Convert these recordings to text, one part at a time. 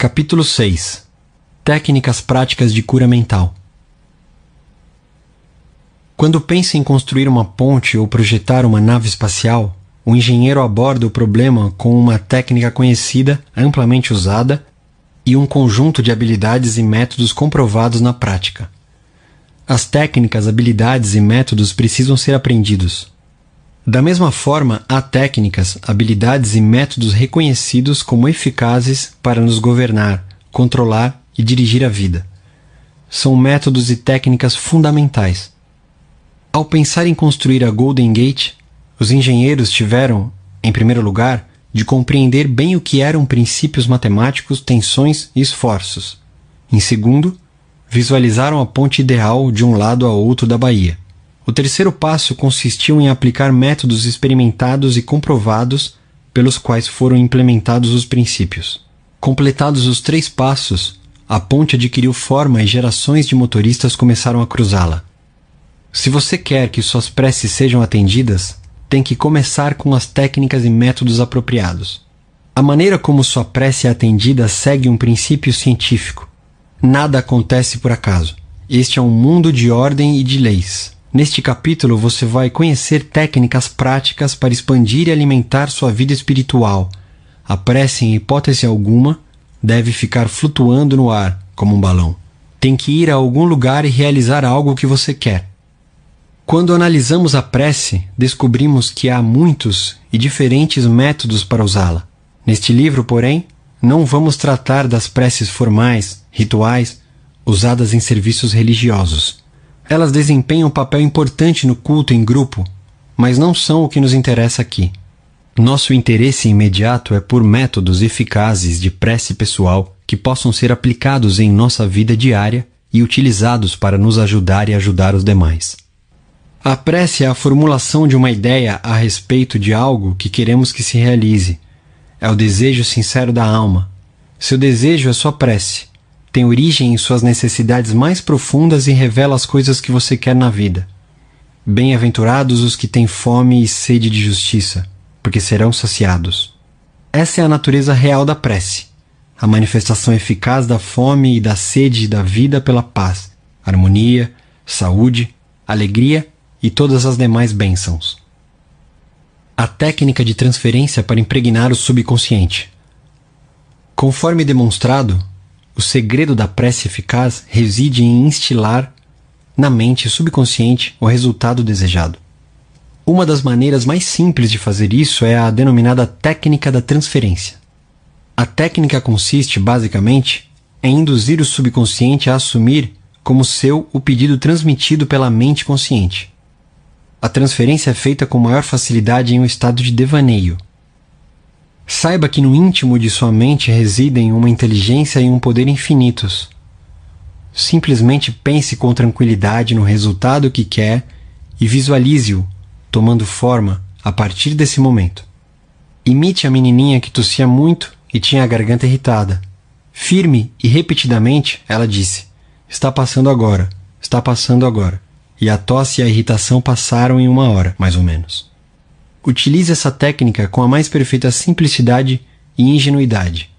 Capítulo 6 Técnicas práticas de cura mental. Quando pensa em construir uma ponte ou projetar uma nave espacial, o engenheiro aborda o problema com uma técnica conhecida, amplamente usada, e um conjunto de habilidades e métodos comprovados na prática. As técnicas, habilidades e métodos precisam ser aprendidos. Da mesma forma, há técnicas, habilidades e métodos reconhecidos como eficazes para nos governar, controlar e dirigir a vida. São métodos e técnicas fundamentais. Ao pensar em construir a Golden Gate, os engenheiros tiveram, em primeiro lugar, de compreender bem o que eram princípios matemáticos, tensões e esforços. Em segundo, visualizaram a ponte ideal de um lado a outro da baía. O terceiro passo consistiu em aplicar métodos experimentados e comprovados pelos quais foram implementados os princípios. Completados os três passos, a ponte adquiriu forma e gerações de motoristas começaram a cruzá-la. Se você quer que suas preces sejam atendidas, tem que começar com as técnicas e métodos apropriados. A maneira como sua prece é atendida segue um princípio científico. Nada acontece por acaso. Este é um mundo de ordem e de leis. Neste capítulo você vai conhecer técnicas práticas para expandir e alimentar sua vida espiritual. A prece, em hipótese alguma, deve ficar flutuando no ar, como um balão. Tem que ir a algum lugar e realizar algo que você quer. Quando analisamos a prece, descobrimos que há muitos e diferentes métodos para usá-la. Neste livro, porém, não vamos tratar das preces formais, rituais, usadas em serviços religiosos. Elas desempenham um papel importante no culto em grupo, mas não são o que nos interessa aqui. Nosso interesse imediato é por métodos eficazes de prece pessoal que possam ser aplicados em nossa vida diária e utilizados para nos ajudar e ajudar os demais. A prece é a formulação de uma ideia a respeito de algo que queremos que se realize. É o desejo sincero da alma. Seu desejo é sua prece tem origem em suas necessidades mais profundas e revela as coisas que você quer na vida. Bem-aventurados os que têm fome e sede de justiça, porque serão saciados. Essa é a natureza real da prece, a manifestação eficaz da fome e da sede da vida pela paz, harmonia, saúde, alegria e todas as demais bênçãos. A técnica de transferência para impregnar o subconsciente. Conforme demonstrado, o segredo da prece eficaz reside em instilar na mente subconsciente o resultado desejado. Uma das maneiras mais simples de fazer isso é a denominada técnica da transferência. A técnica consiste, basicamente, em induzir o subconsciente a assumir como seu o pedido transmitido pela mente consciente. A transferência é feita com maior facilidade em um estado de devaneio, Saiba que no íntimo de sua mente residem uma inteligência e um poder infinitos. Simplesmente pense com tranquilidade no resultado que quer e visualize-o tomando forma a partir desse momento. Imite a menininha que tossia muito e tinha a garganta irritada. Firme e repetidamente, ela disse: Está passando agora, está passando agora. E a tosse e a irritação passaram em uma hora, mais ou menos. Utilize essa técnica com a mais perfeita simplicidade e ingenuidade.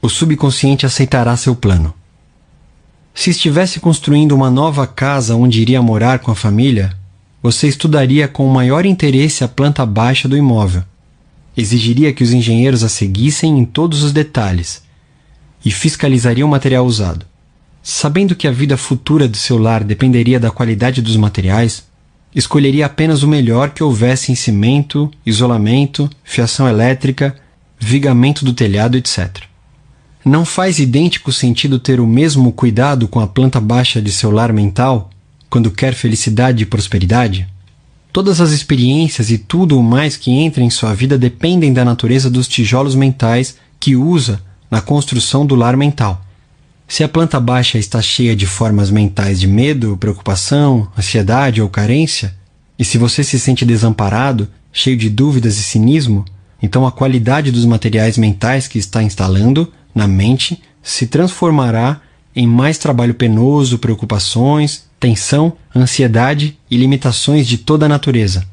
O subconsciente aceitará seu plano. Se estivesse construindo uma nova casa onde iria morar com a família, você estudaria com maior interesse a planta baixa do imóvel. Exigiria que os engenheiros a seguissem em todos os detalhes e fiscalizaria o material usado. Sabendo que a vida futura do seu lar dependeria da qualidade dos materiais, escolheria apenas o melhor que houvesse em cimento, isolamento, fiação elétrica, vigamento do telhado, etc. Não faz idêntico sentido ter o mesmo cuidado com a planta baixa de seu lar mental quando quer felicidade e prosperidade? Todas as experiências e tudo o mais que entra em sua vida dependem da natureza dos tijolos mentais que usa na construção do lar mental. Se a planta baixa está cheia de formas mentais de medo, preocupação, ansiedade ou carência, e se você se sente desamparado, cheio de dúvidas e cinismo, então a qualidade dos materiais mentais que está instalando na mente se transformará em mais trabalho penoso, preocupações, tensão, ansiedade e limitações de toda a natureza.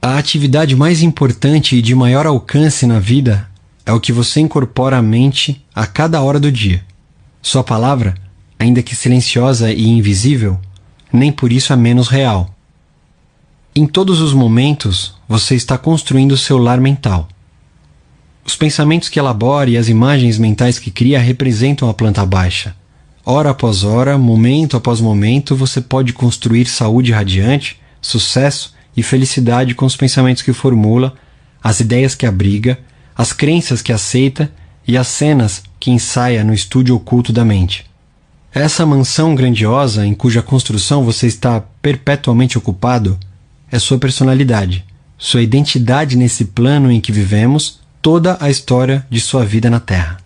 A atividade mais importante e de maior alcance na vida é o que você incorpora à mente a cada hora do dia. Sua palavra, ainda que silenciosa e invisível, nem por isso é menos real. Em todos os momentos, você está construindo seu lar mental. Os pensamentos que elabora e as imagens mentais que cria representam a planta baixa. Hora após hora, momento após momento, você pode construir saúde radiante, sucesso e felicidade com os pensamentos que formula, as ideias que abriga, as crenças que aceita e as cenas que ensaia no estúdio oculto da mente. Essa mansão grandiosa em cuja construção você está perpetuamente ocupado é sua personalidade, sua identidade nesse plano em que vivemos toda a história de sua vida na Terra.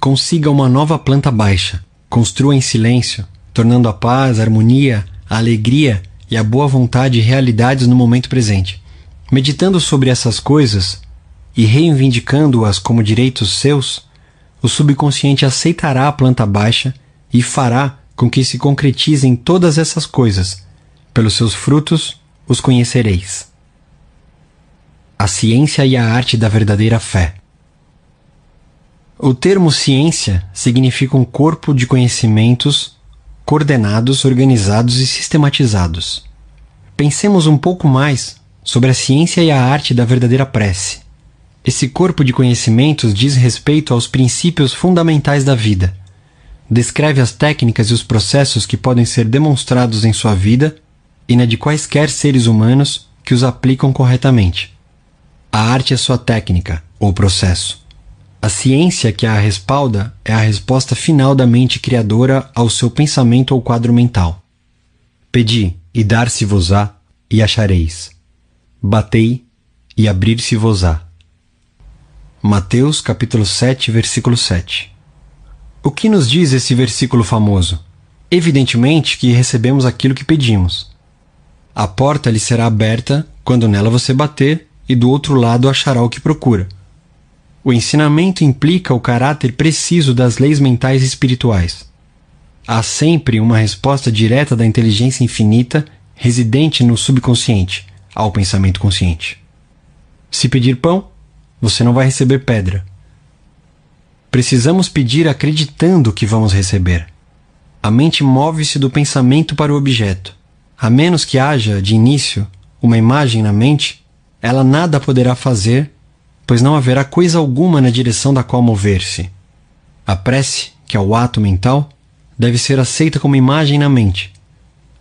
Consiga uma nova planta baixa, construa em silêncio, tornando a paz, a harmonia, a alegria e a boa vontade realidades no momento presente. Meditando sobre essas coisas e reivindicando-as como direitos seus, o subconsciente aceitará a planta baixa e fará com que se concretizem todas essas coisas. Pelos seus frutos os conhecereis a ciência e a arte da verdadeira fé. O termo ciência significa um corpo de conhecimentos coordenados, organizados e sistematizados. Pensemos um pouco mais sobre a ciência e a arte da verdadeira prece. Esse corpo de conhecimentos diz respeito aos princípios fundamentais da vida. Descreve as técnicas e os processos que podem ser demonstrados em sua vida e na de quaisquer seres humanos que os aplicam corretamente. A arte é sua técnica, ou processo. A ciência que a respalda é a resposta final da mente criadora ao seu pensamento ou quadro mental. Pedi, e dar-se-vos-á, e achareis. Batei, e abrir-se-vos-á. Mateus capítulo 7, versículo 7. O que nos diz esse versículo famoso? Evidentemente que recebemos aquilo que pedimos. A porta lhe será aberta quando nela você bater e do outro lado achará o que procura. O ensinamento implica o caráter preciso das leis mentais e espirituais. Há sempre uma resposta direta da inteligência infinita residente no subconsciente ao pensamento consciente. Se pedir pão, você não vai receber pedra. Precisamos pedir acreditando que vamos receber. A mente move-se do pensamento para o objeto. A menos que haja, de início, uma imagem na mente, ela nada poderá fazer, pois não haverá coisa alguma na direção da qual mover-se. A prece, que é o ato mental, deve ser aceita como imagem na mente,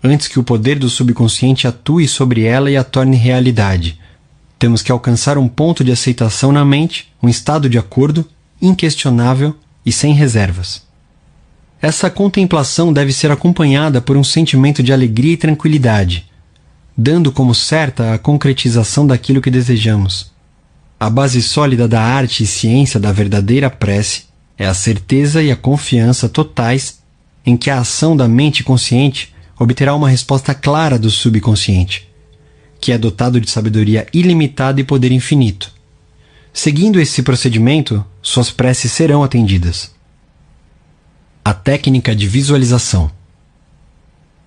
antes que o poder do subconsciente atue sobre ela e a torne realidade. Temos que alcançar um ponto de aceitação na mente, um estado de acordo, inquestionável e sem reservas. Essa contemplação deve ser acompanhada por um sentimento de alegria e tranquilidade, dando como certa a concretização daquilo que desejamos. A base sólida da arte e ciência da verdadeira prece é a certeza e a confiança totais em que a ação da mente consciente obterá uma resposta clara do subconsciente, que é dotado de sabedoria ilimitada e poder infinito. Seguindo esse procedimento, suas preces serão atendidas. A técnica de visualização.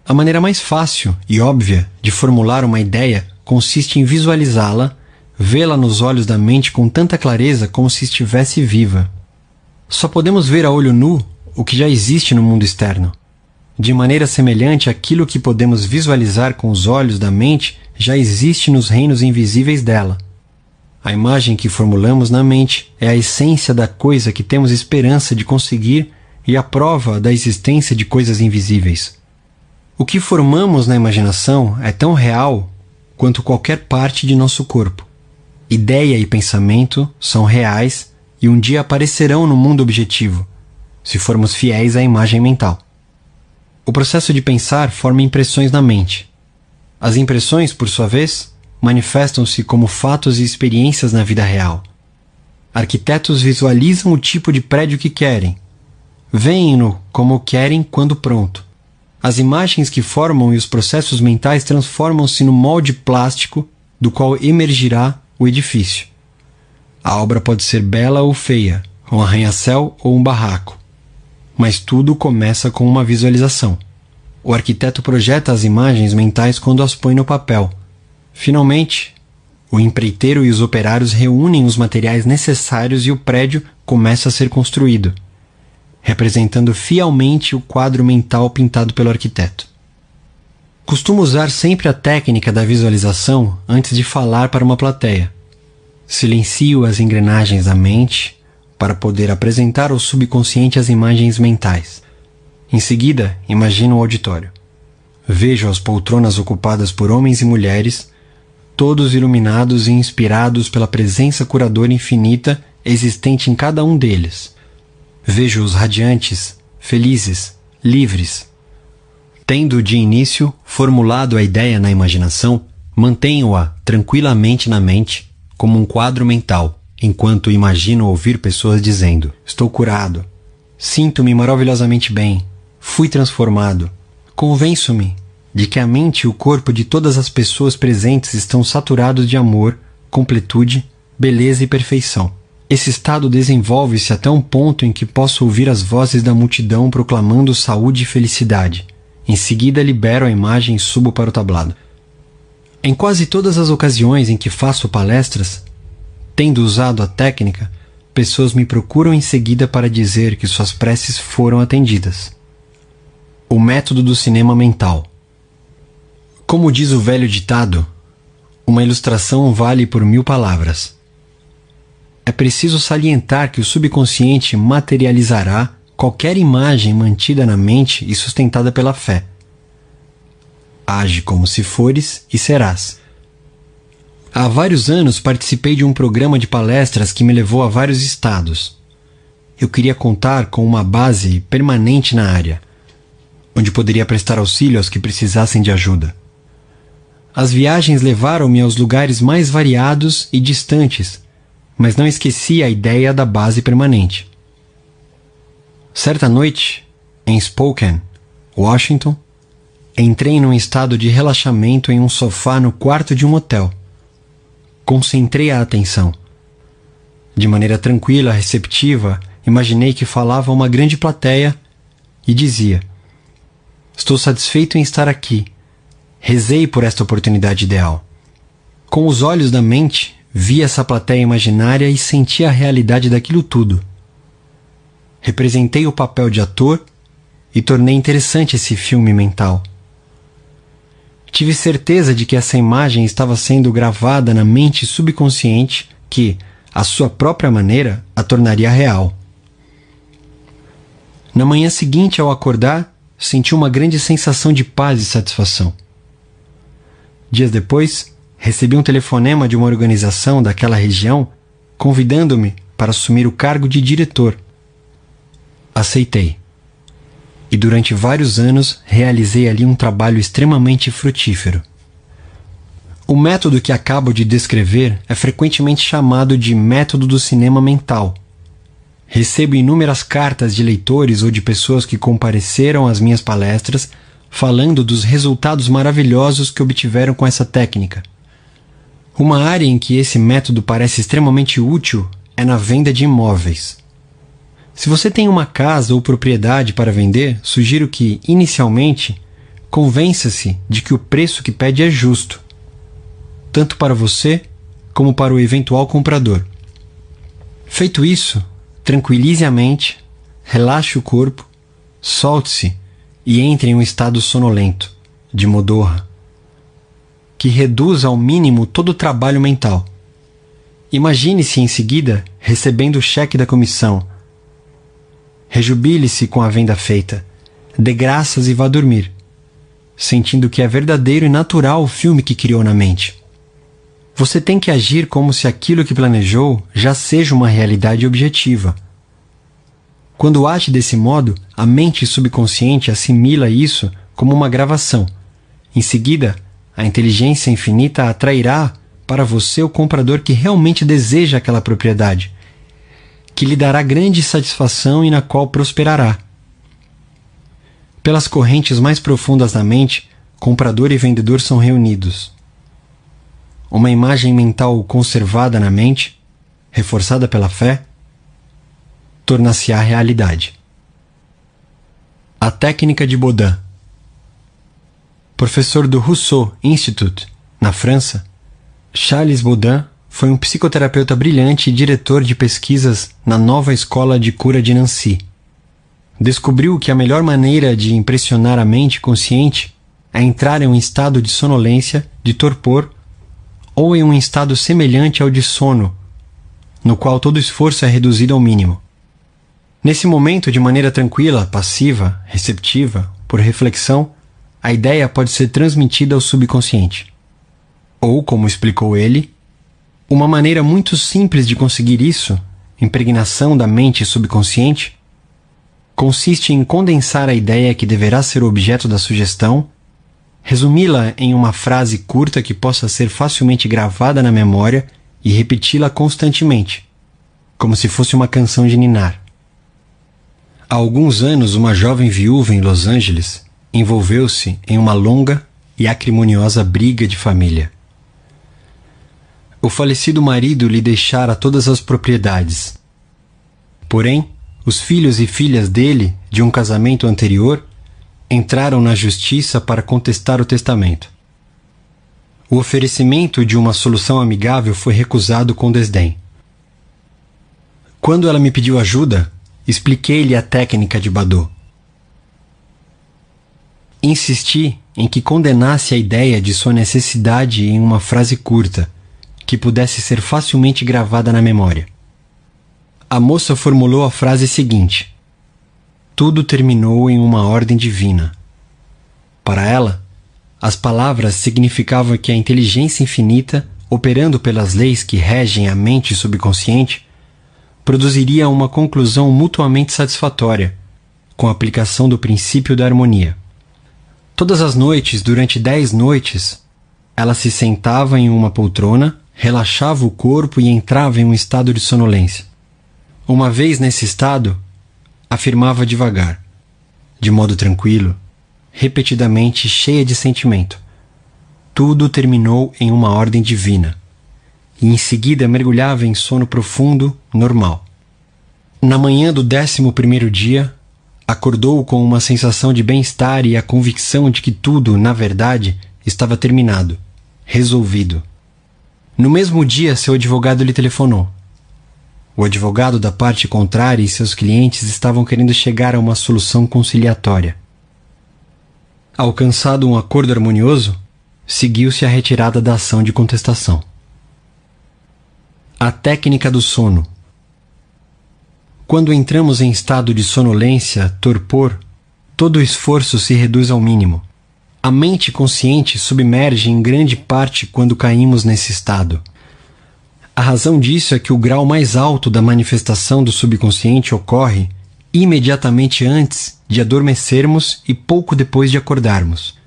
A maneira mais fácil e óbvia de formular uma ideia consiste em visualizá-la, vê-la nos olhos da mente com tanta clareza como se estivesse viva. Só podemos ver a olho nu o que já existe no mundo externo. De maneira semelhante, aquilo que podemos visualizar com os olhos da mente já existe nos reinos invisíveis dela. A imagem que formulamos na mente é a essência da coisa que temos esperança de conseguir e a prova da existência de coisas invisíveis. O que formamos na imaginação é tão real quanto qualquer parte de nosso corpo. Ideia e pensamento são reais e um dia aparecerão no mundo objetivo, se formos fiéis à imagem mental. O processo de pensar forma impressões na mente. As impressões, por sua vez, manifestam-se como fatos e experiências na vida real. Arquitetos visualizam o tipo de prédio que querem, veem-no como querem quando pronto as imagens que formam e os processos mentais transformam-se no molde plástico do qual emergirá o edifício. A obra pode ser bela ou feia, um arranha-céu ou um barraco. Mas tudo começa com uma visualização. O arquiteto projeta as imagens mentais quando as põe no papel. Finalmente, O empreiteiro e os operários reúnem os materiais necessários e o prédio começa a ser construído, representando fielmente o quadro mental pintado pelo arquiteto. Costumo usar sempre a técnica da visualização antes de falar para uma plateia. Silencio as engrenagens da mente para poder apresentar ao subconsciente as imagens mentais. Em seguida, imagino o auditório. Vejo as poltronas ocupadas por homens e mulheres, todos iluminados e inspirados pela presença curadora infinita existente em cada um deles. Vejo-os radiantes, felizes, livres, Tendo de início formulado a ideia na imaginação, mantenho-a tranquilamente na mente, como um quadro mental, enquanto imagino ouvir pessoas dizendo: Estou curado, sinto-me maravilhosamente bem, fui transformado. Convenço-me de que a mente e o corpo de todas as pessoas presentes estão saturados de amor, completude, beleza e perfeição. Esse estado desenvolve-se até um ponto em que posso ouvir as vozes da multidão proclamando saúde e felicidade em seguida, libero a imagem e subo para o tablado. Em quase todas as ocasiões em que faço palestras, tendo usado a técnica, pessoas me procuram em seguida para dizer que suas preces foram atendidas. O método do cinema mental. Como diz o velho ditado, uma ilustração vale por mil palavras. É preciso salientar que o subconsciente materializará qualquer imagem mantida na mente e sustentada pela fé. Age como se fores e serás. Há vários anos participei de um programa de palestras que me levou a vários estados. Eu queria contar com uma base permanente na área, onde poderia prestar auxílio aos que precisassem de ajuda. As viagens levaram-me aos lugares mais variados e distantes, mas não esqueci a ideia da base permanente. Certa noite, em Spokane, Washington, entrei num estado de relaxamento em um sofá no quarto de um hotel. Concentrei a atenção. De maneira tranquila, receptiva, imaginei que falava a uma grande plateia e dizia: Estou satisfeito em estar aqui. Rezei por esta oportunidade ideal. Com os olhos da mente, vi essa plateia imaginária e senti a realidade daquilo tudo representei o papel de ator e tornei interessante esse filme mental. Tive certeza de que essa imagem estava sendo gravada na mente subconsciente que, à sua própria maneira, a tornaria real. Na manhã seguinte, ao acordar, senti uma grande sensação de paz e satisfação. Dias depois, recebi um telefonema de uma organização daquela região convidando-me para assumir o cargo de diretor aceitei. E durante vários anos realizei ali um trabalho extremamente frutífero. O método que acabo de descrever é frequentemente chamado de método do cinema mental. Recebo inúmeras cartas de leitores ou de pessoas que compareceram às minhas palestras falando dos resultados maravilhosos que obtiveram com essa técnica. Uma área em que esse método parece extremamente útil é na venda de imóveis. Se você tem uma casa ou propriedade para vender, sugiro que, inicialmente, convença-se de que o preço que pede é justo, tanto para você como para o eventual comprador. Feito isso, tranquilize a mente, relaxe o corpo, solte-se e entre em um estado sonolento, de modorra, que reduza ao mínimo todo o trabalho mental. Imagine-se em seguida recebendo o cheque da comissão Rejubile-se com a venda feita. Dê graças e vá dormir, sentindo que é verdadeiro e natural o filme que criou na mente. Você tem que agir como se aquilo que planejou já seja uma realidade objetiva. Quando age desse modo, a mente subconsciente assimila isso como uma gravação. Em seguida, a inteligência infinita atrairá para você o comprador que realmente deseja aquela propriedade que lhe dará grande satisfação e na qual prosperará. Pelas correntes mais profundas da mente, comprador e vendedor são reunidos. Uma imagem mental conservada na mente, reforçada pela fé, torna-se-á realidade. A técnica de Baudin. Professor do Rousseau Institute, na França, Charles Baudin foi um psicoterapeuta brilhante e diretor de pesquisas na nova escola de cura de Nancy. Descobriu que a melhor maneira de impressionar a mente consciente é entrar em um estado de sonolência, de torpor, ou em um estado semelhante ao de sono, no qual todo esforço é reduzido ao mínimo. Nesse momento, de maneira tranquila, passiva, receptiva, por reflexão, a ideia pode ser transmitida ao subconsciente. Ou, como explicou ele, uma maneira muito simples de conseguir isso, impregnação da mente subconsciente, consiste em condensar a ideia que deverá ser objeto da sugestão, resumi-la em uma frase curta que possa ser facilmente gravada na memória e repeti-la constantemente, como se fosse uma canção de ninar. Há alguns anos, uma jovem viúva em Los Angeles envolveu-se em uma longa e acrimoniosa briga de família. O falecido marido lhe deixara todas as propriedades. Porém, os filhos e filhas dele, de um casamento anterior, entraram na justiça para contestar o testamento. O oferecimento de uma solução amigável foi recusado com desdém. Quando ela me pediu ajuda, Expliquei-lhe a técnica de Badot. Insisti em que condenasse a ideia de sua necessidade em uma frase curta, que pudesse ser facilmente gravada na memória. A moça formulou a frase seguinte: Tudo terminou em uma ordem divina. Para ela, as palavras significavam que a inteligência infinita, operando pelas leis que regem a mente subconsciente, produziria uma conclusão mutuamente satisfatória, com a aplicação do princípio da harmonia. Todas as noites, durante dez noites, ela se sentava em uma poltrona, relaxava o corpo e entrava em um estado de sonolência. Uma vez nesse estado, afirmava devagar, de modo tranquilo, repetidamente cheia de sentimento. Tudo terminou em uma ordem divina e em seguida mergulhava em sono profundo, normal. Na manhã do décimo primeiro dia, acordou com uma sensação de bem-estar e a convicção de que tudo, na verdade, estava terminado, resolvido. No mesmo dia, seu advogado lhe telefonou. O advogado da parte contrária e seus clientes estavam querendo chegar a uma solução conciliatória. Alcançado um acordo harmonioso, seguiu-se a retirada da ação de contestação. A técnica do sono. Quando entramos em estado de sonolência, torpor, todo esforço se reduz ao mínimo. A mente consciente submerge em grande parte quando caímos nesse estado. A razão disso é que o grau mais alto da manifestação do subconsciente ocorre imediatamente antes de adormecermos e pouco depois de acordarmos.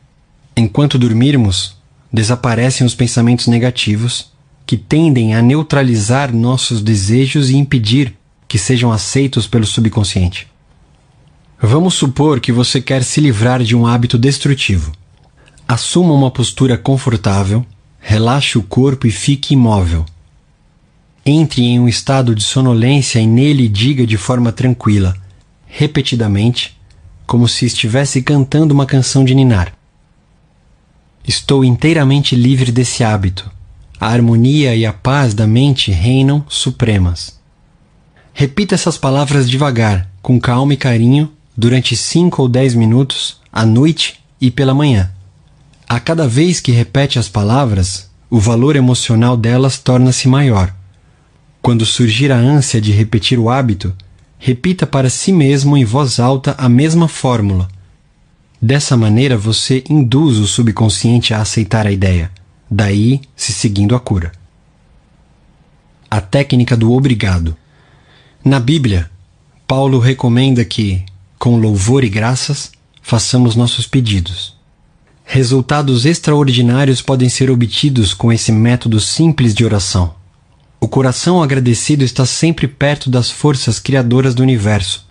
Enquanto dormirmos, desaparecem os pensamentos negativos que tendem a neutralizar nossos desejos e impedir que sejam aceitos pelo subconsciente. Vamos supor que você quer se livrar de um hábito destrutivo. Assuma uma postura confortável, relaxe o corpo e fique imóvel. Entre em um estado de sonolência e nele diga de forma tranquila, repetidamente, como se estivesse cantando uma canção de ninar. Estou inteiramente livre desse hábito a harmonia e a paz da mente reinam supremas. Repita essas palavras devagar, com calma e carinho, durante cinco ou dez minutos, à noite e pela manhã. A cada vez que repete as palavras, o valor emocional delas torna-se maior. Quando surgir a ânsia de repetir o hábito, repita para si mesmo em voz alta a mesma fórmula. Dessa maneira você induz o subconsciente a aceitar a ideia daí se seguindo a cura. A técnica do obrigado. Na Bíblia, Paulo recomenda que, com louvor e graças, façamos nossos pedidos. Resultados extraordinários podem ser obtidos com esse método simples de oração. O coração agradecido está sempre perto das forças criadoras do universo,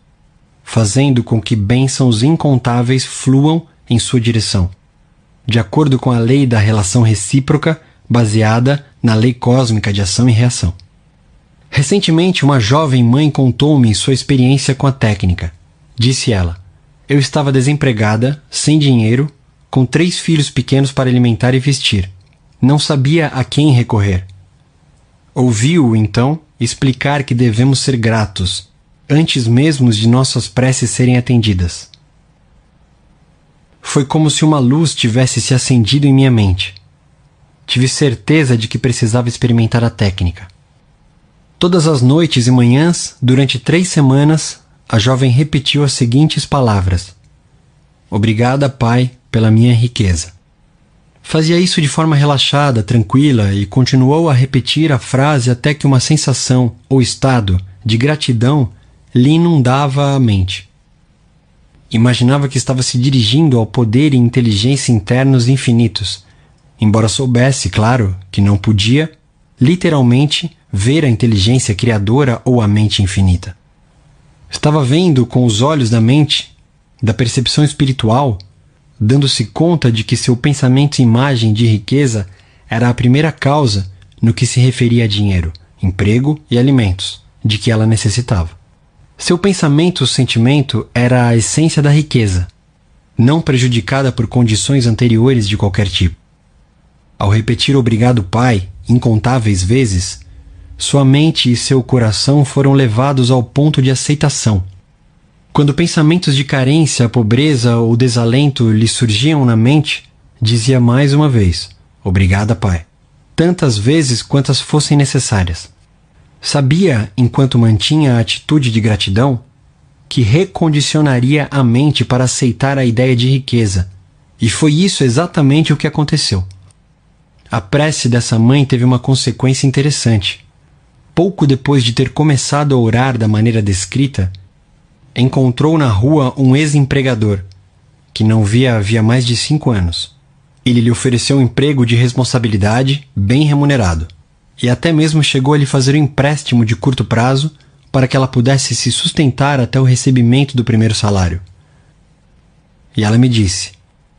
fazendo com que bênçãos incontáveis fluam em sua direção de acordo com a lei da relação recíproca baseada na lei cósmica de ação e reação. Recentemente, uma jovem mãe contou-me sua experiência com a técnica. Disse ela: Eu estava desempregada, sem dinheiro, com três filhos pequenos para alimentar e vestir. não sabia a quem recorrer. Ouviu, então, explicar que devemos ser gratos, antes mesmo de nossas preces serem atendidas. Foi como se uma luz tivesse se acendido em minha mente. Tive certeza de que precisava experimentar a técnica. Todas as noites e manhãs, durante três semanas, a jovem repetiu as seguintes palavras: Obrigada, Pai, pela minha riqueza. Fazia isso de forma relaxada, tranquila e continuou a repetir a frase até que uma sensação ou estado de gratidão lhe inundava a mente. Imaginava que estava se dirigindo ao poder e inteligência internos infinitos, embora soubesse, claro, que não podia, literalmente, ver a inteligência criadora ou a mente infinita. Estava vendo com os olhos da mente, da percepção espiritual, dando-se conta de que seu pensamento e imagem de riqueza era a primeira causa no que se referia a dinheiro, emprego e alimentos, de que ela necessitava. Seu pensamento sentimento era a essência da riqueza, não prejudicada por condições anteriores de qualquer tipo. Ao repetir obrigado, Pai, incontáveis vezes, sua mente e seu coração foram levados ao ponto de aceitação. Quando pensamentos de carência, pobreza ou desalento lhe surgiam na mente, dizia mais uma vez: Obrigada, Pai. Tantas vezes quantas fossem necessárias. Sabia, enquanto mantinha a atitude de gratidão, que recondicionaria a mente para aceitar a ideia de riqueza. E foi isso exatamente o que aconteceu. A prece dessa mãe teve uma consequência interessante. Pouco depois de ter começado a orar da maneira descrita, encontrou na rua um ex-empregador, que não via havia mais de cinco anos. Ele lhe ofereceu um emprego de responsabilidade bem remunerado e até mesmo chegou a lhe fazer um empréstimo de curto prazo para que ela pudesse se sustentar até o recebimento do primeiro salário. E ela me disse: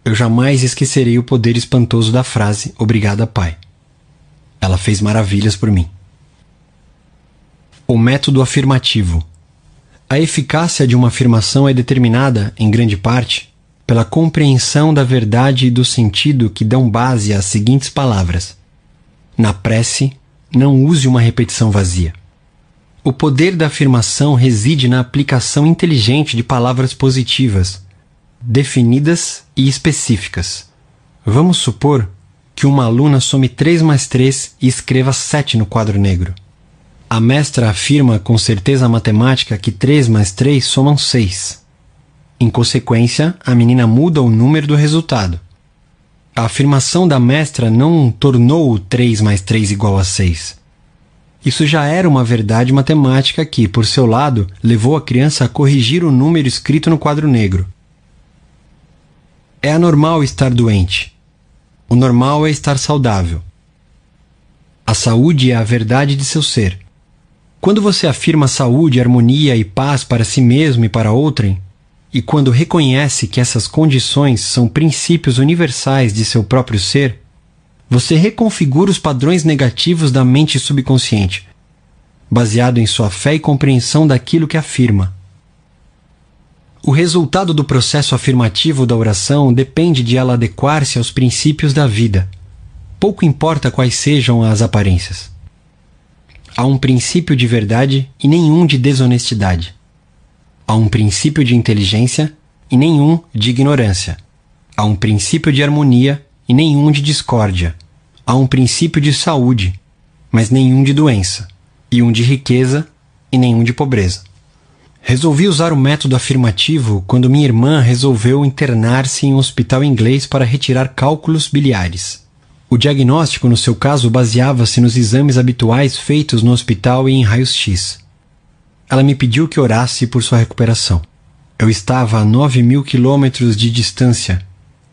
Eu jamais esquecerei o poder espantoso da frase Obrigada, Pai. Ela fez maravilhas por mim. O método afirmativo. A eficácia de uma afirmação é determinada, em grande parte, pela compreensão da verdade e do sentido que dão base às seguintes palavras: Na prece, não use uma repetição vazia. O poder da afirmação reside na aplicação inteligente de palavras positivas, definidas e específicas. Vamos supor que uma aluna some 3 mais 3 e escreva 7 no quadro negro. A mestra afirma com certeza matemática que 3 mais 3 somam 6. Em consequência, a menina muda o número do resultado. A afirmação da mestra não tornou o 3 mais 3 igual a 6. Isso já era uma verdade matemática que, por seu lado, levou a criança a corrigir o número escrito no quadro negro. É anormal estar doente. O normal é estar saudável. A saúde é a verdade de seu ser. Quando você afirma saúde, harmonia e paz para si mesmo e para outrem, e quando reconhece que essas condições são princípios universais de seu próprio ser, você reconfigura os padrões negativos da mente subconsciente, baseado em sua fé e compreensão daquilo que afirma. O resultado do processo afirmativo da oração depende de ela adequar-se aos princípios da vida. Pouco importa quais sejam as aparências. Há um princípio de verdade e nenhum de desonestidade. Há um princípio de inteligência e nenhum de ignorância. Há um princípio de harmonia e nenhum de discórdia. Há um princípio de saúde, mas nenhum de doença. E um de riqueza e nenhum de pobreza. Resolvi usar o método afirmativo quando minha irmã resolveu internar-se em um hospital inglês para retirar cálculos biliares. O diagnóstico, no seu caso, baseava-se nos exames habituais feitos no hospital e em raios-x. Ela me pediu que orasse por sua recuperação. Eu estava a nove mil quilômetros de distância,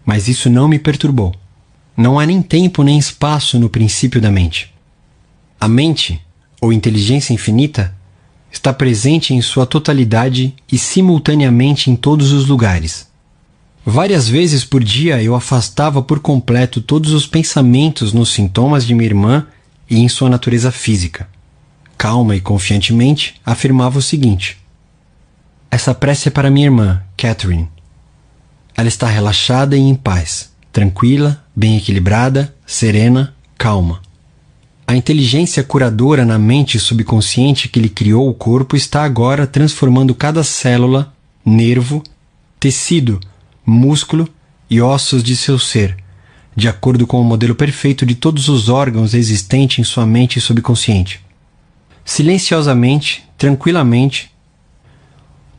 mas isso não me perturbou. Não há nem tempo nem espaço no princípio da mente. A mente, ou inteligência infinita, está presente em sua totalidade e simultaneamente em todos os lugares. Várias vezes por dia eu afastava por completo todos os pensamentos nos sintomas de minha irmã e em sua natureza física calma e confiantemente, afirmava o seguinte: Essa prece é para minha irmã, Catherine. Ela está relaxada e em paz, tranquila, bem equilibrada, serena, calma. A inteligência curadora na mente subconsciente que lhe criou o corpo está agora transformando cada célula, nervo, tecido, músculo e ossos de seu ser, de acordo com o modelo perfeito de todos os órgãos existentes em sua mente subconsciente. Silenciosamente, tranquilamente,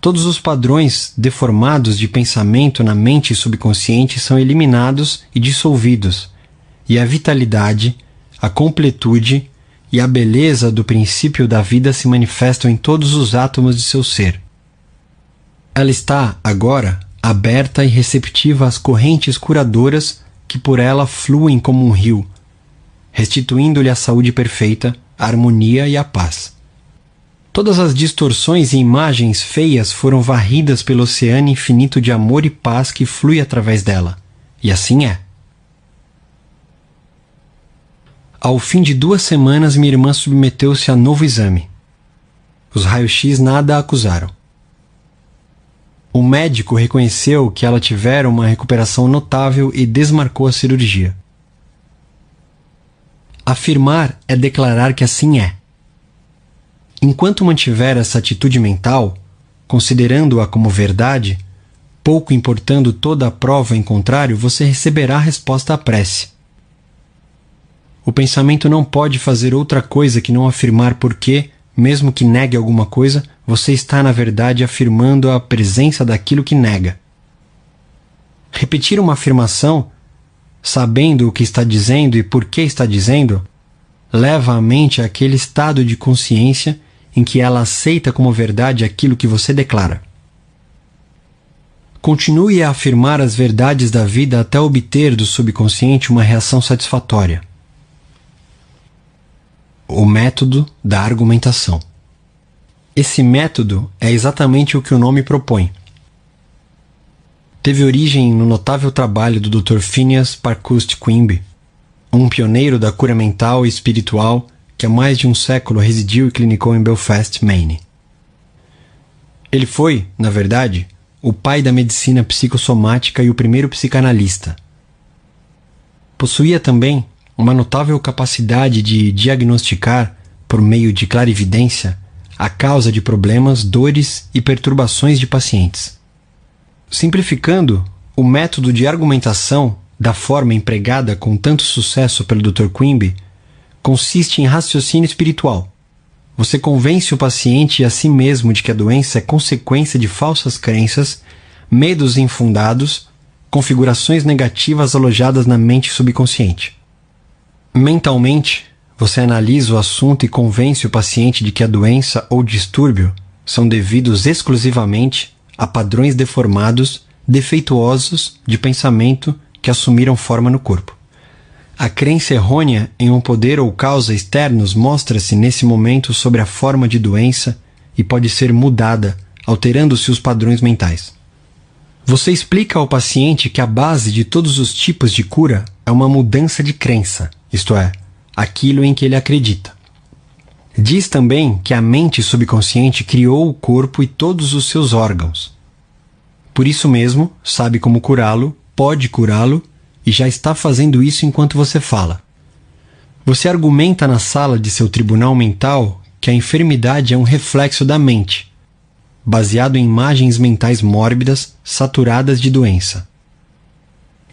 todos os padrões deformados de pensamento na mente subconsciente são eliminados e dissolvidos, e a vitalidade, a completude e a beleza do princípio da vida se manifestam em todos os átomos de seu ser. Ela está, agora, aberta e receptiva às correntes curadoras que por ela fluem como um rio, restituindo-lhe a saúde perfeita, a harmonia e a paz. Todas as distorções e imagens feias foram varridas pelo oceano infinito de amor e paz que flui através dela. E assim é. Ao fim de duas semanas, minha irmã submeteu-se a novo exame. Os raios-x nada a acusaram. O médico reconheceu que ela tivera uma recuperação notável e desmarcou a cirurgia. Afirmar é declarar que assim é. Enquanto mantiver essa atitude mental, considerando-a como verdade, pouco importando toda a prova em contrário, você receberá a resposta à prece. O pensamento não pode fazer outra coisa que não afirmar porque, mesmo que negue alguma coisa, você está, na verdade, afirmando a presença daquilo que nega. Repetir uma afirmação, sabendo o que está dizendo e por que está dizendo, leva a mente àquele estado de consciência em que ela aceita como verdade aquilo que você declara. Continue a afirmar as verdades da vida até obter do subconsciente uma reação satisfatória. O método da argumentação. Esse método é exatamente o que o nome propõe. Teve origem no notável trabalho do Dr. Phineas Parkhurst Quimby, um pioneiro da cura mental e espiritual que há mais de um século residiu e clinicou em Belfast, Maine. Ele foi, na verdade, o pai da medicina psicossomática e o primeiro psicanalista. Possuía também uma notável capacidade de diagnosticar, por meio de clarividência, a causa de problemas, dores e perturbações de pacientes. Simplificando, o método de argumentação, da forma empregada com tanto sucesso pelo Dr. Quimby, consiste em raciocínio espiritual. Você convence o paciente e a si mesmo de que a doença é consequência de falsas crenças, medos infundados, configurações negativas alojadas na mente subconsciente. Mentalmente, você analisa o assunto e convence o paciente de que a doença ou distúrbio são devidos exclusivamente a padrões deformados, defeituosos de pensamento que assumiram forma no corpo. A crença errônea em um poder ou causa externos mostra-se nesse momento sobre a forma de doença e pode ser mudada, alterando-se os padrões mentais. Você explica ao paciente que a base de todos os tipos de cura é uma mudança de crença, isto é, aquilo em que ele acredita. Diz também que a mente subconsciente criou o corpo e todos os seus órgãos. Por isso mesmo, sabe como curá-lo, pode curá-lo e já está fazendo isso enquanto você fala. Você argumenta na sala de seu tribunal mental que a enfermidade é um reflexo da mente, baseado em imagens mentais mórbidas saturadas de doença.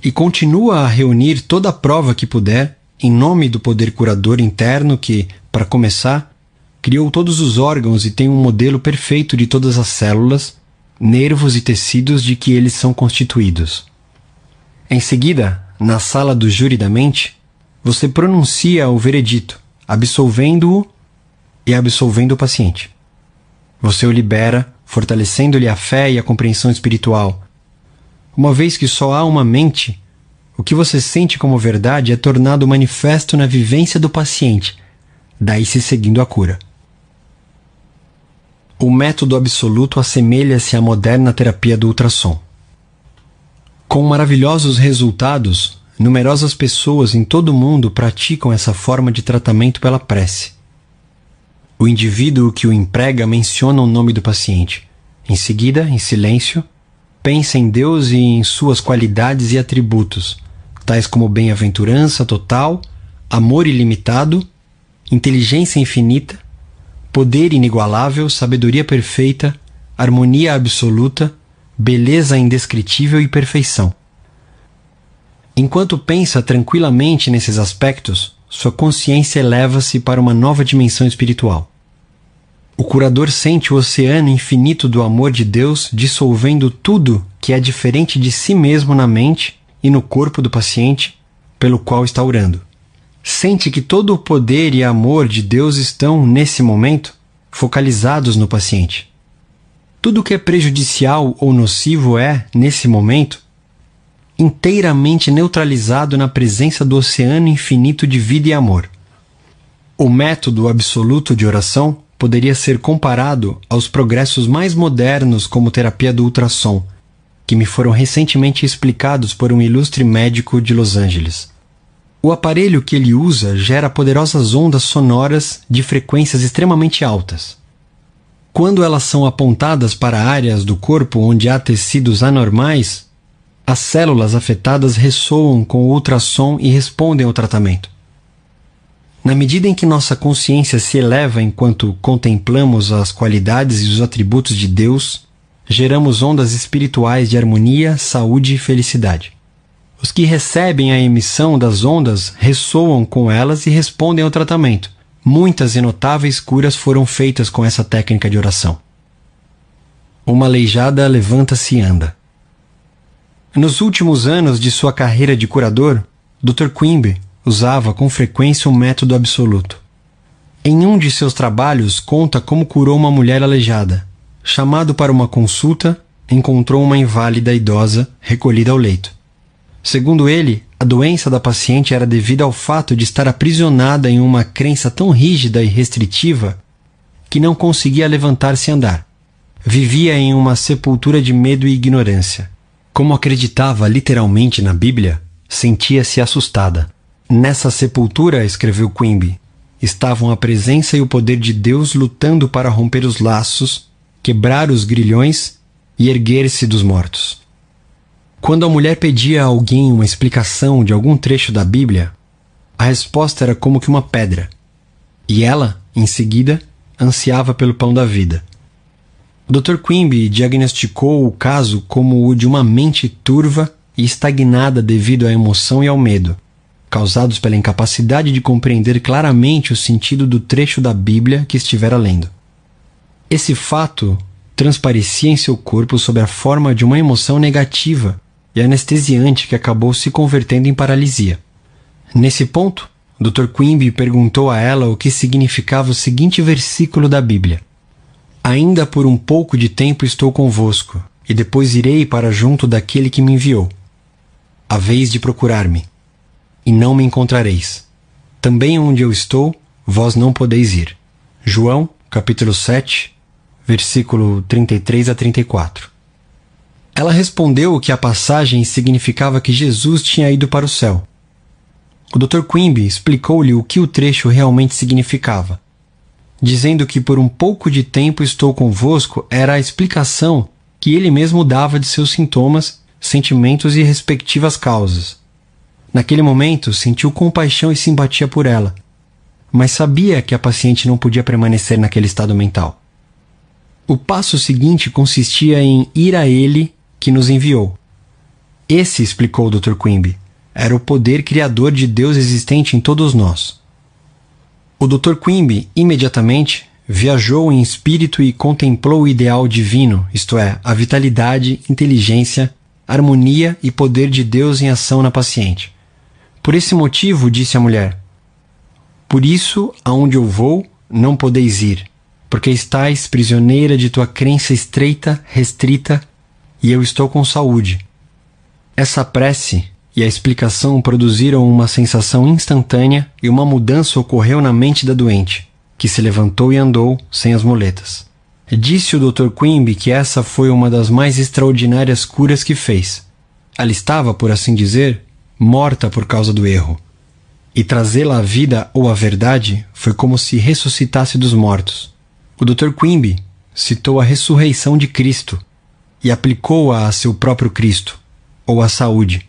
E continua a reunir toda a prova que puder em nome do poder curador interno que, para começar, criou todos os órgãos e tem um modelo perfeito de todas as células, nervos e tecidos de que eles são constituídos. Em seguida, na sala do júri da mente, você pronuncia o veredito, absolvendo-o e absolvendo o paciente. Você o libera, fortalecendo-lhe a fé e a compreensão espiritual. Uma vez que só há uma mente, o que você sente como verdade é tornado manifesto na vivência do paciente, daí se seguindo a cura. O método absoluto assemelha-se à moderna terapia do ultrassom. Com maravilhosos resultados, numerosas pessoas em todo o mundo praticam essa forma de tratamento pela prece. O indivíduo que o emprega menciona o nome do paciente. Em seguida, em silêncio, pensa em Deus e em suas qualidades e atributos, tais como bem-aventurança total, amor ilimitado, inteligência infinita, poder inigualável, sabedoria perfeita, harmonia absoluta, beleza indescritível e perfeição. Enquanto pensa tranquilamente nesses aspectos, sua consciência eleva-se para uma nova dimensão espiritual. O curador sente o oceano infinito do amor de Deus dissolvendo tudo que é diferente de si mesmo na mente e no corpo do paciente pelo qual está orando. Sente que todo o poder e amor de Deus estão, nesse momento, focalizados no paciente. Tudo que é prejudicial ou nocivo é, nesse momento, inteiramente neutralizado na presença do oceano infinito de vida e amor. O método absoluto de oração poderia ser comparado aos progressos mais modernos como terapia do ultrassom, que me foram recentemente explicados por um ilustre médico de Los Angeles. O aparelho que ele usa gera poderosas ondas sonoras de frequências extremamente altas. Quando elas são apontadas para áreas do corpo onde há tecidos anormais, as células afetadas ressoam com o ultrassom e respondem ao tratamento. Na medida em que nossa consciência se eleva enquanto contemplamos as qualidades e os atributos de Deus, geramos ondas espirituais de harmonia, saúde e felicidade. Os que recebem a emissão das ondas ressoam com elas e respondem ao tratamento. Muitas e notáveis curas foram feitas com essa técnica de oração. Uma aleijada levanta-se e anda. Nos últimos anos de sua carreira de curador, Dr. Quimby usava com frequência o um método absoluto. Em um de seus trabalhos, conta como curou uma mulher aleijada. Chamado para uma consulta, encontrou uma inválida idosa recolhida ao leito. Segundo ele, a doença da paciente era devida ao fato de estar aprisionada em uma crença tão rígida e restritiva que não conseguia levantar-se e andar. Vivia em uma sepultura de medo e ignorância. Como acreditava literalmente na Bíblia, sentia-se assustada. Nessa sepultura, escreveu Quimby, estavam a presença e o poder de Deus lutando para romper os laços, quebrar os grilhões e erguer-se dos mortos. Quando a mulher pedia a alguém uma explicação de algum trecho da Bíblia, a resposta era como que uma pedra, e ela, em seguida, ansiava pelo pão da vida. O Dr. Quimby diagnosticou o caso como o de uma mente turva e estagnada devido à emoção e ao medo causados pela incapacidade de compreender claramente o sentido do trecho da Bíblia que estivera lendo. Esse fato transparecia em seu corpo sob a forma de uma emoção negativa e anestesiante que acabou se convertendo em paralisia. Nesse ponto, Dr. Quimby perguntou a ela o que significava o seguinte versículo da Bíblia: Ainda por um pouco de tempo estou convosco, e depois irei para junto daquele que me enviou. A vez de procurar-me e não me encontrareis. Também onde eu estou, vós não podeis ir. João, capítulo 7, versículo 33 a 34. Ela respondeu que a passagem significava que Jesus tinha ido para o céu. O Dr. Quimby explicou-lhe o que o trecho realmente significava, dizendo que por um pouco de tempo estou convosco era a explicação que ele mesmo dava de seus sintomas, sentimentos e respectivas causas. Naquele momento, sentiu compaixão e simpatia por ela, mas sabia que a paciente não podia permanecer naquele estado mental. O passo seguinte consistia em ir a ele que nos enviou. Esse, explicou o Dr. Quimby, era o poder criador de Deus existente em todos nós. O Dr. Quimby imediatamente viajou em espírito e contemplou o ideal divino, isto é, a vitalidade, inteligência, harmonia e poder de Deus em ação na paciente. Por esse motivo, disse a mulher: Por isso, aonde eu vou, não podeis ir, porque estais prisioneira de tua crença estreita, restrita, e eu estou com saúde. Essa prece e a explicação produziram uma sensação instantânea e uma mudança ocorreu na mente da doente, que se levantou e andou sem as muletas. Disse o Dr. Quimby que essa foi uma das mais extraordinárias curas que fez. Ela estava, por assim dizer, morta por causa do erro. E trazê-la à vida ou à verdade foi como se ressuscitasse dos mortos. O Dr. Quimby citou a ressurreição de Cristo e aplicou-a a seu próprio Cristo, ou à saúde.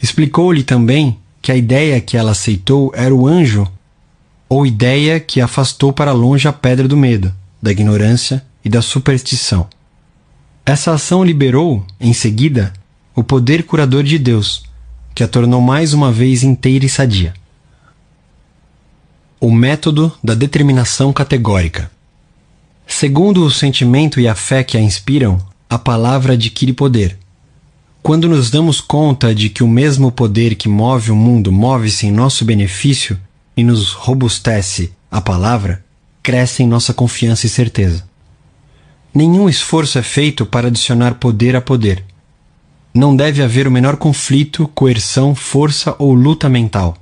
Explicou-lhe também que a ideia que ela aceitou era o anjo, ou ideia que afastou para longe a pedra do medo, da ignorância e da superstição. Essa ação liberou, em seguida, o poder curador de Deus, que a tornou mais uma vez inteira e sadia. O método da determinação categórica. Segundo o sentimento e a fé que a inspiram, a palavra adquire poder. Quando nos damos conta de que o mesmo poder que move o mundo move-se em nosso benefício e nos robustece a palavra, cresce em nossa confiança e certeza. Nenhum esforço é feito para adicionar poder a poder. Não deve haver o menor conflito, coerção, força ou luta mental.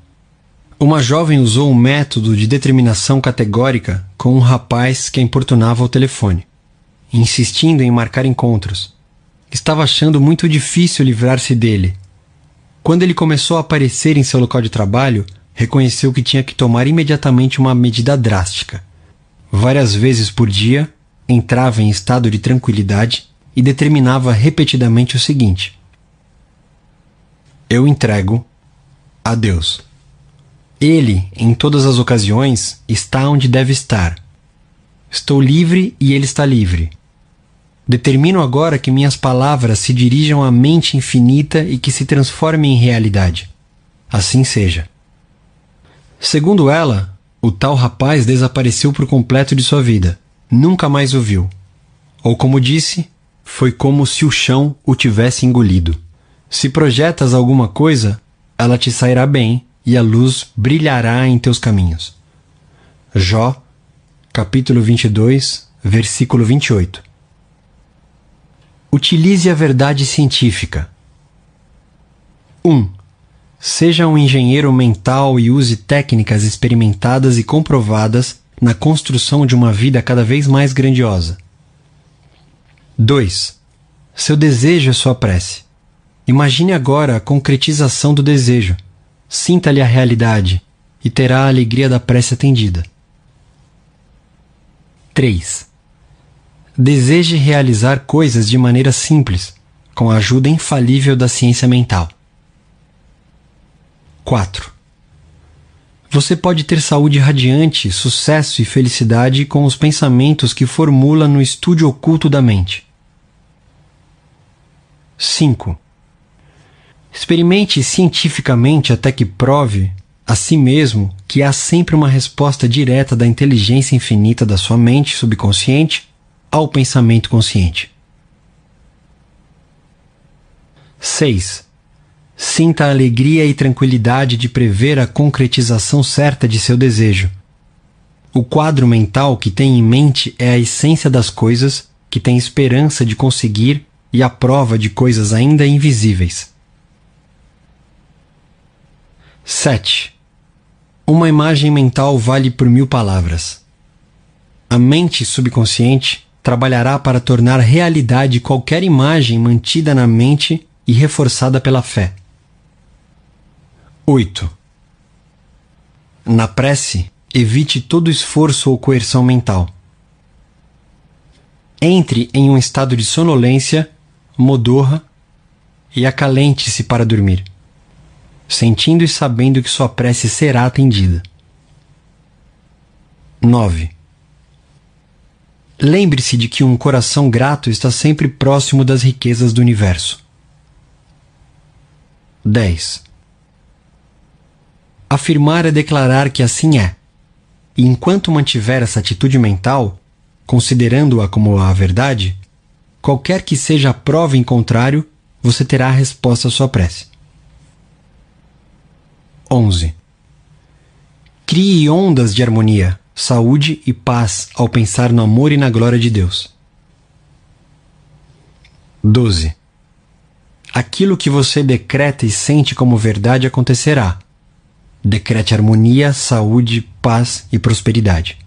Uma jovem usou um método de determinação categórica com um rapaz que a importunava ao telefone, insistindo em marcar encontros. Estava achando muito difícil livrar-se dele. Quando ele começou a aparecer em seu local de trabalho, reconheceu que tinha que tomar imediatamente uma medida drástica. Várias vezes por dia, entrava em estado de tranquilidade e determinava repetidamente o seguinte: Eu entrego a Deus. Ele, em todas as ocasiões, está onde deve estar. Estou livre e ele está livre. Determino agora que minhas palavras se dirijam à mente infinita e que se transformem em realidade. Assim seja. Segundo ela, o tal rapaz desapareceu por completo de sua vida nunca mais o viu. Ou como disse, foi como se o chão o tivesse engolido. Se projetas alguma coisa, ela te sairá bem e a luz brilhará em teus caminhos. Jó, capítulo 22, versículo 28. Utilize a verdade científica. 1. Um, seja um engenheiro mental e use técnicas experimentadas e comprovadas na construção de uma vida cada vez mais grandiosa. 2. Seu desejo é sua prece. Imagine agora a concretização do desejo. Sinta-lhe a realidade e terá a alegria da prece atendida. 3. Deseje realizar coisas de maneira simples, com a ajuda infalível da ciência mental. 4. Você pode ter saúde radiante, sucesso e felicidade com os pensamentos que formula no estúdio oculto da mente. 5. Experimente cientificamente até que prove a si mesmo que há sempre uma resposta direta da inteligência infinita da sua mente subconsciente ao pensamento consciente. 6. Sinta a alegria e tranquilidade de prever a concretização certa de seu desejo. O quadro mental que tem em mente é a essência das coisas que tem esperança de conseguir e a prova de coisas ainda invisíveis. 7. Uma imagem mental vale por mil palavras. A mente subconsciente trabalhará para tornar realidade qualquer imagem mantida na mente e reforçada pela fé. 8. Na prece, evite todo esforço ou coerção mental. Entre em um estado de sonolência, modorra e acalente-se para dormir, sentindo e sabendo que sua prece será atendida. 9. Lembre-se de que um coração grato está sempre próximo das riquezas do universo. 10. Afirmar é declarar que assim é. E enquanto mantiver essa atitude mental, considerando-a como a verdade, qualquer que seja a prova em contrário, você terá a resposta à sua prece. 11. Crie ondas de harmonia, saúde e paz ao pensar no amor e na glória de Deus. 12. Aquilo que você decreta e sente como verdade acontecerá decrete harmonia, saúde, paz e prosperidade.